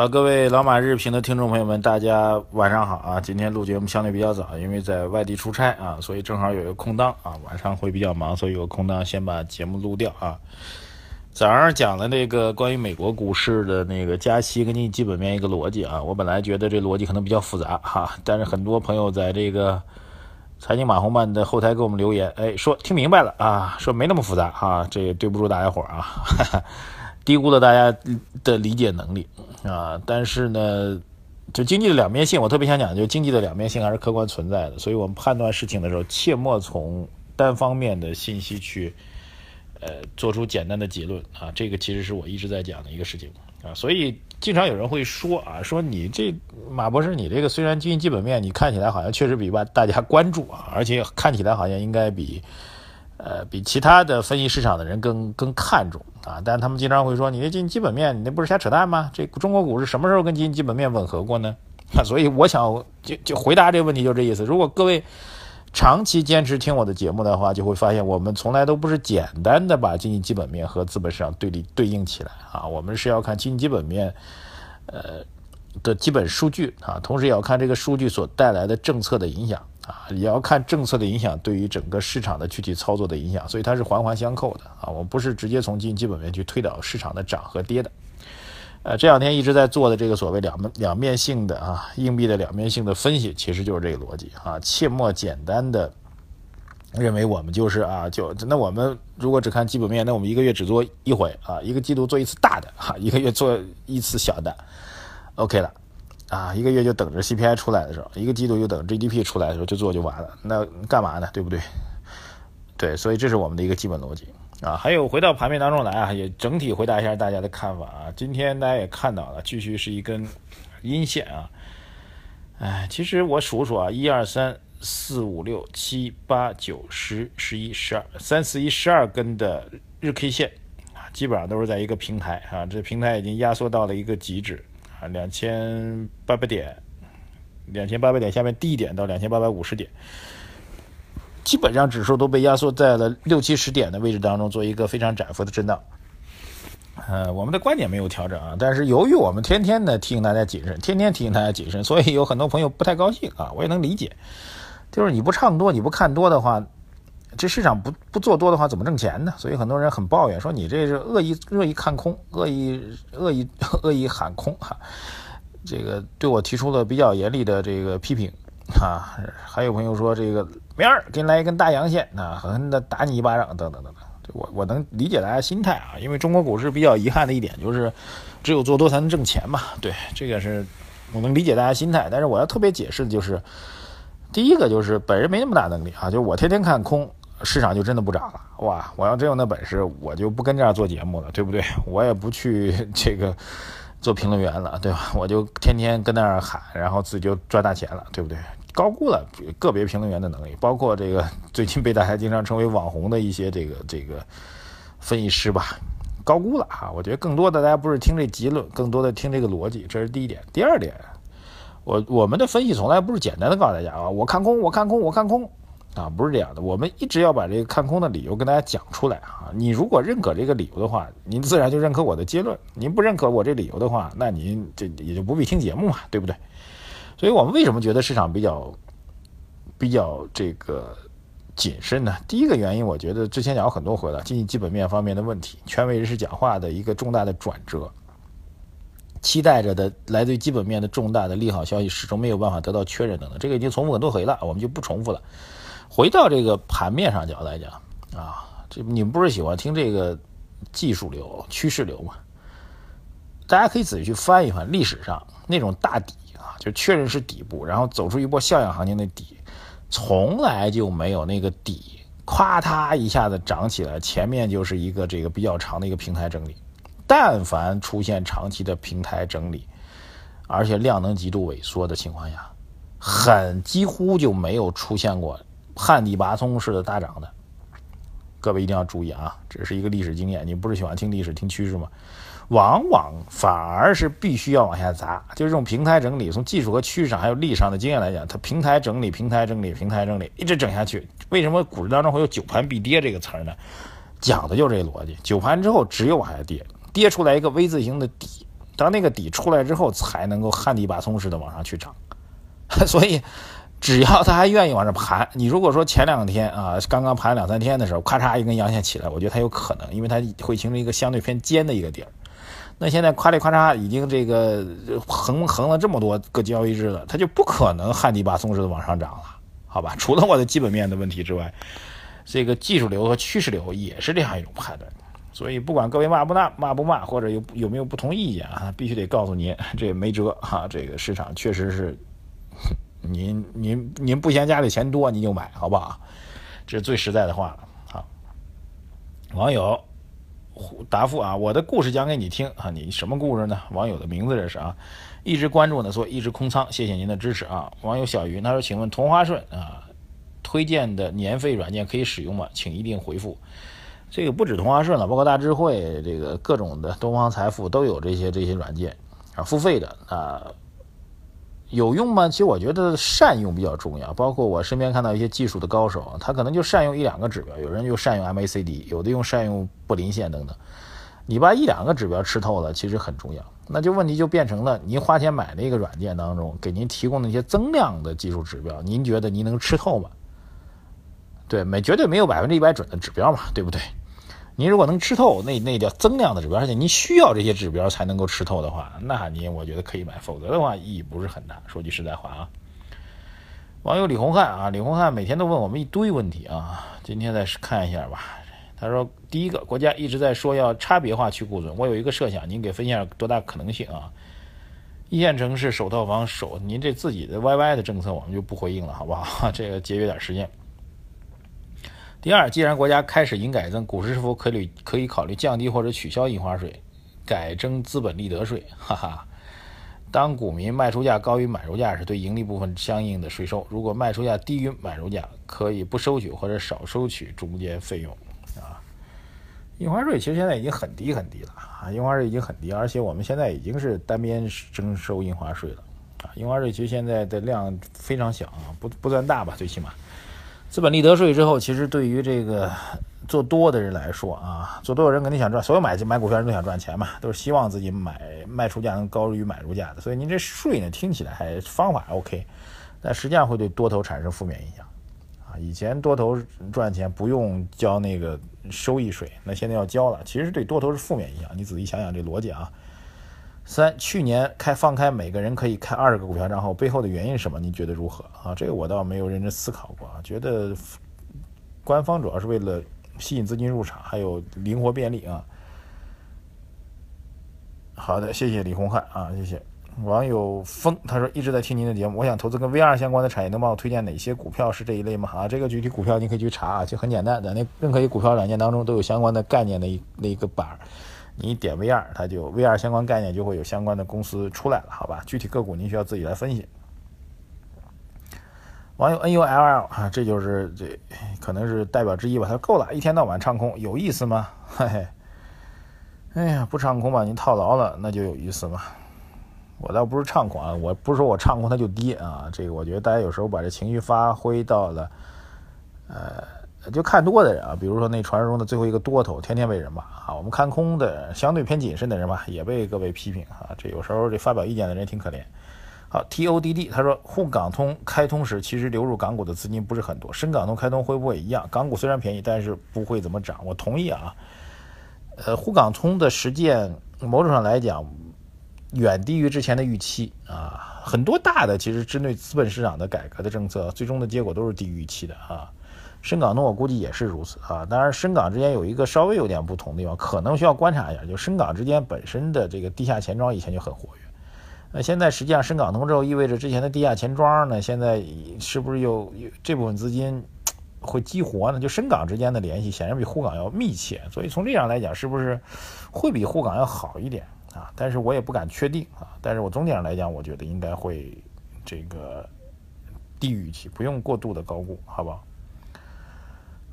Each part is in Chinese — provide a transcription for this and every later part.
好，各位老马日评的听众朋友们，大家晚上好啊！今天录节目相对比较早，因为在外地出差啊，所以正好有一个空档啊，晚上会比较忙，所以有空档先把节目录掉啊。早上讲的那个关于美国股市的那个加息跟经济基本面一个逻辑啊，我本来觉得这逻辑可能比较复杂哈，但是很多朋友在这个财经马红漫的后台给我们留言，哎，说听明白了啊，说没那么复杂哈，这也对不住大家伙儿啊。低估了大家的理解能力啊！但是呢，就经济的两面性，我特别想讲，就经济的两面性还是客观存在的。所以我们判断事情的时候，切莫从单方面的信息去呃做出简单的结论啊！这个其实是我一直在讲的一个事情啊！所以经常有人会说啊，说你这马博士，你这个虽然经济基本面你看起来好像确实比吧大家关注啊，而且看起来好像应该比。呃，比其他的分析市场的人更更看重啊，但他们经常会说，你这经济基本面，你那不是瞎扯淡吗？这中国股市什么时候跟经济基本面吻合过呢？所以我想就就回答这个问题就这意思。如果各位长期坚持听我的节目的话，就会发现我们从来都不是简单的把经济基本面和资本市场对立对应起来啊，我们是要看经济基本面，呃的基本数据啊，同时也要看这个数据所带来的政策的影响。啊，也要看政策的影响对于整个市场的具体操作的影响，所以它是环环相扣的啊。我们不是直接从经济基本面去推导市场的涨和跌的。呃，这两天一直在做的这个所谓两两面性的啊硬币的两面性的分析，其实就是这个逻辑啊。切莫简单的认为我们就是啊，就那我们如果只看基本面，那我们一个月只做一回啊，一个季度做一次大的哈，一个月做一次小的，OK 了。啊，一个月就等着 CPI 出来的时候，一个季度就等 GDP 出来的时候就做就完了，那干嘛呢？对不对？对，所以这是我们的一个基本逻辑啊。还有回到盘面当中来啊，也整体回答一下大家的看法啊。今天大家也看到了，继续是一根阴线啊。哎，其实我数数啊，一二三四五六七八九十十一十二三四一十二根的日 K 线啊，基本上都是在一个平台啊，这平台已经压缩到了一个极致。啊，两千八百点，两千八百点下面低点到两千八百五十点，基本上指数都被压缩在了六七十点的位置当中，做一个非常窄幅的震荡。呃，我们的观点没有调整啊，但是由于我们天天的提醒大家谨慎，天天提醒大家谨慎，所以有很多朋友不太高兴啊，我也能理解。就是你不唱多，你不看多的话。这市场不不做多的话，怎么挣钱呢？所以很多人很抱怨，说你这是恶意恶意看空，恶意恶意恶意喊空哈。这个对我提出了比较严厉的这个批评啊。还有朋友说这个明儿给你来一根大阳线啊，狠狠的打你一巴掌等等等等。我我能理解大家心态啊，因为中国股市比较遗憾的一点就是，只有做多才能挣钱嘛。对，这个是我能理解大家心态，但是我要特别解释的就是，第一个就是本人没那么大能力啊，就我天天看空。市场就真的不涨了哇！我要真有那本事，我就不跟这样做节目了，对不对？我也不去这个做评论员了，对吧？我就天天跟那儿喊，然后自己就赚大钱了，对不对？高估了个别评论员的能力，包括这个最近被大家经常称为网红的一些这个这个分析师吧，高估了哈。我觉得更多的大家不是听这结论，更多的听这个逻辑，这是第一点。第二点，我我们的分析从来不是简单的告诉大家啊，我看空，我看空，我看空。啊，不是这样的，我们一直要把这个看空的理由跟大家讲出来啊。你如果认可这个理由的话，您自然就认可我的结论；您不认可我这理由的话，那您这也就不必听节目嘛，对不对？所以我们为什么觉得市场比较比较这个谨慎呢？第一个原因，我觉得之前讲过很多回了，经济基本面方面的问题，权威人士讲话的一个重大的转折，期待着的来自于基本面的重大的利好消息始终没有办法得到确认等等，这个已经重复很多回了，我们就不重复了。回到这个盘面上角来讲啊，这你们不是喜欢听这个技术流、趋势流吗？大家可以仔细去翻一翻历史上那种大底啊，就确认是底部，然后走出一波像样行情的底，从来就没有那个底咵嗒一下子涨起来，前面就是一个这个比较长的一个平台整理。但凡出现长期的平台整理，而且量能极度萎缩的情况下，很几乎就没有出现过。旱地拔葱式的大涨的，各位一定要注意啊，这是一个历史经验。你不是喜欢听历史、听趋势吗？往往反而是必须要往下砸，就是这种平台整理，从技术和趋势上还有历史上的经验来讲，它平台整理、平台整理、平台整理，一直整下去。为什么股市当中会有“九盘必跌”这个词儿呢？讲的就是这逻辑。九盘之后只有往下跌，跌出来一个 V 字形的底，当那个底出来之后，才能够旱地拔葱似的往上去涨。所以。只要他还愿意往这盘，你如果说前两天啊，刚刚盘两三天的时候，咔嚓一根阳线起来，我觉得它有可能，因为它会形成一个相对偏尖的一个点那现在夸里夸嚓已经这个横横了这么多个交易日了，它就不可能旱地拔葱似的往上涨了，好吧？除了我的基本面的问题之外，这个技术流和趋势流也是这样一种判断。所以不管各位骂不骂，骂不骂，或者有有没有不同意见啊，必须得告诉您，这也没辙哈，这个市场确实是。您您您不嫌家里钱多，你就买，好不好？这是最实在的话了。好，网友答复啊，我的故事讲给你听啊，你什么故事呢？网友的名字这是啊，一直关注呢，所以一直空仓，谢谢您的支持啊。网友小云他说，请问同花顺啊，推荐的年费软件可以使用吗？请一定回复。这个不止同花顺了，包括大智慧，这个各种的东方财富都有这些这些软件啊，付费的啊。有用吗？其实我觉得善用比较重要。包括我身边看到一些技术的高手，他可能就善用一两个指标，有人就善用 MACD，有的用善用布林线等等。你把一两个指标吃透了，其实很重要。那就问题就变成了，您花钱买那个软件当中给您提供那些增量的技术指标，您觉得您能吃透吗？对，没绝对没有百分之一百准的指标嘛，对不对？您如果能吃透那那叫增量的指标，而且您需要这些指标才能够吃透的话，那您我觉得可以买，否则的话意义不是很大。说句实在话啊，网友李红汉啊，李红汉每天都问我们一堆问题啊，今天再看一下吧。他说，第一个，国家一直在说要差别化去库存，我有一个设想，您给分析下多大可能性啊？一线城市首套房首，您这自己的 YY 的政策我们就不回应了，好不好？这个节约点时间。第二，既然国家开始营改增，股市是否可以可以考虑降低或者取消印花税，改征资本利得税？哈哈，当股民卖出价高于买入价时，对盈利部分相应的税收；如果卖出价低于买入价，可以不收取或者少收取中间费用。啊，印花税其实现在已经很低很低了啊，印花税已经很低，而且我们现在已经是单边征收印花税了啊，印花税其实现在的量非常小啊，不不算大吧，最起码。资本利得税之后，其实对于这个做多的人来说啊，做多的人肯定想赚，所有买买股票人都想赚钱嘛，都是希望自己买卖出价能高于买入价的。所以您这税呢，听起来还方法 OK，但实际上会对多头产生负面影响啊。以前多头赚钱不用交那个收益税，那现在要交了，其实对多头是负面影响。你仔细想想这逻辑啊。三，去年开放开每个人可以开二十个股票账号，背后的原因是什么？你觉得如何啊？这个我倒没有认真思考过啊。觉得官方主要是为了吸引资金入场，还有灵活便利啊。好的，谢谢李红汉啊，谢谢网友风，他说一直在听您的节目，我想投资跟 VR 相关的产业，能帮我推荐哪些股票是这一类吗？啊，这个具体股票你可以去查啊，就很简单，在那任何一股票软件当中都有相关的概念的一那一个板儿。你点 VR，它就 VR 相关概念就会有相关的公司出来了，好吧？具体个股您需要自己来分析。网友 NULL 啊，这就是这可能是代表之一吧。他说够了，一天到晚唱空有意思吗？嘿嘿，哎呀，不唱空吧，您套牢了，那就有意思吗。我倒不是唱空啊，我不是说我唱空它就跌啊。这个我觉得大家有时候把这情绪发挥到了，呃。就看多的人啊，比如说那传说中的最后一个多头，天天被人骂啊。我们看空的相对偏谨慎的人吧，也被各位批评啊。这有时候这发表意见的人挺可怜。好，T O D D 他说沪港通开通时，其实流入港股的资金不是很多。深港通开通会不会一样？港股虽然便宜，但是不会怎么涨。我同意啊。呃，沪港通的实践，某种上来讲，远低于之前的预期啊。很多大的其实针对资本市场的改革的政策，最终的结果都是低于预期的啊。深港通我估计也是如此啊，当然深港之间有一个稍微有点不同的地方，可能需要观察一下，就深港之间本身的这个地下钱庄以前就很活跃，那现在实际上深港通之后意味着之前的地下钱庄呢，现在是不是又这部分资金会激活呢？就深港之间的联系显然比沪港要密切，所以从这样来讲，是不是会比沪港要好一点啊？但是我也不敢确定啊，但是我总体上来讲，我觉得应该会这个低于预期，不用过度的高估，好不好？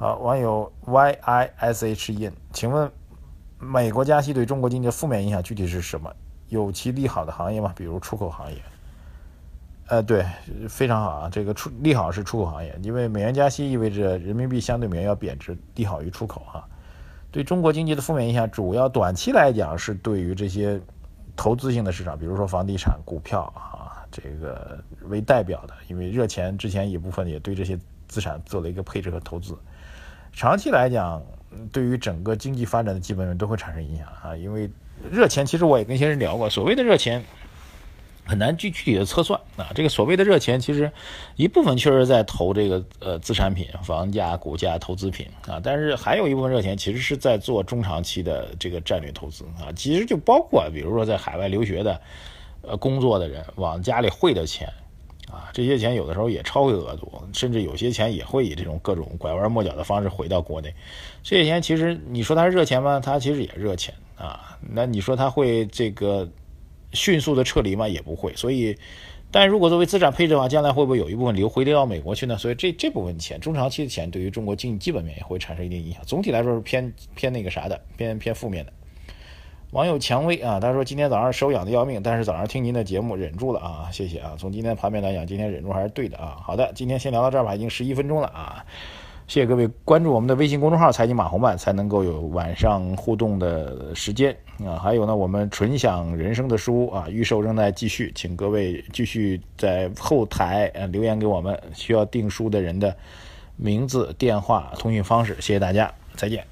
好，网友 y i s h in，请问美国加息对中国经济的负面影响具体是什么？有其利好的行业吗？比如出口行业？呃，对，非常好啊。这个出利好是出口行业，因为美元加息意味着人民币相对美元要贬值，利好于出口啊。对中国经济的负面影响，主要短期来讲是对于这些投资性的市场，比如说房地产、股票啊，这个为代表的，因为热钱之前一部分也对这些资产做了一个配置和投资。长期来讲，对于整个经济发展的基本面都会产生影响啊！因为热钱，其实我也跟一些人聊过，所谓的热钱很难具具体的测算啊。这个所谓的热钱，其实一部分确实在投这个呃资产品、房价、股价、投资品啊，但是还有一部分热钱其实是在做中长期的这个战略投资啊。其实就包括比如说在海外留学的、呃工作的人往家里汇的钱。啊，这些钱有的时候也超会额度，甚至有些钱也会以这种各种拐弯抹角的方式回到国内。这些钱其实你说它是热钱吗？它其实也热钱啊。那你说它会这个迅速的撤离吗？也不会。所以，但如果作为资产配置的话，将来会不会有一部分流回流到美国去呢？所以这这部分钱，中长期的钱对于中国经济基本面也会产生一定影响。总体来说是偏偏那个啥的，偏偏负面的。网友蔷薇啊，他说今天早上手痒的要命，但是早上听您的节目忍住了啊，谢谢啊。从今天盘面来讲，今天忍住还是对的啊。好的，今天先聊到这儿吧，已经十一分钟了啊。谢谢各位关注我们的微信公众号“财经马红漫”，才能够有晚上互动的时间啊。还有呢，我们纯享人生的书啊，预售正在继续，请各位继续在后台呃留言给我们需要订书的人的名字、电话、通讯方式。谢谢大家，再见。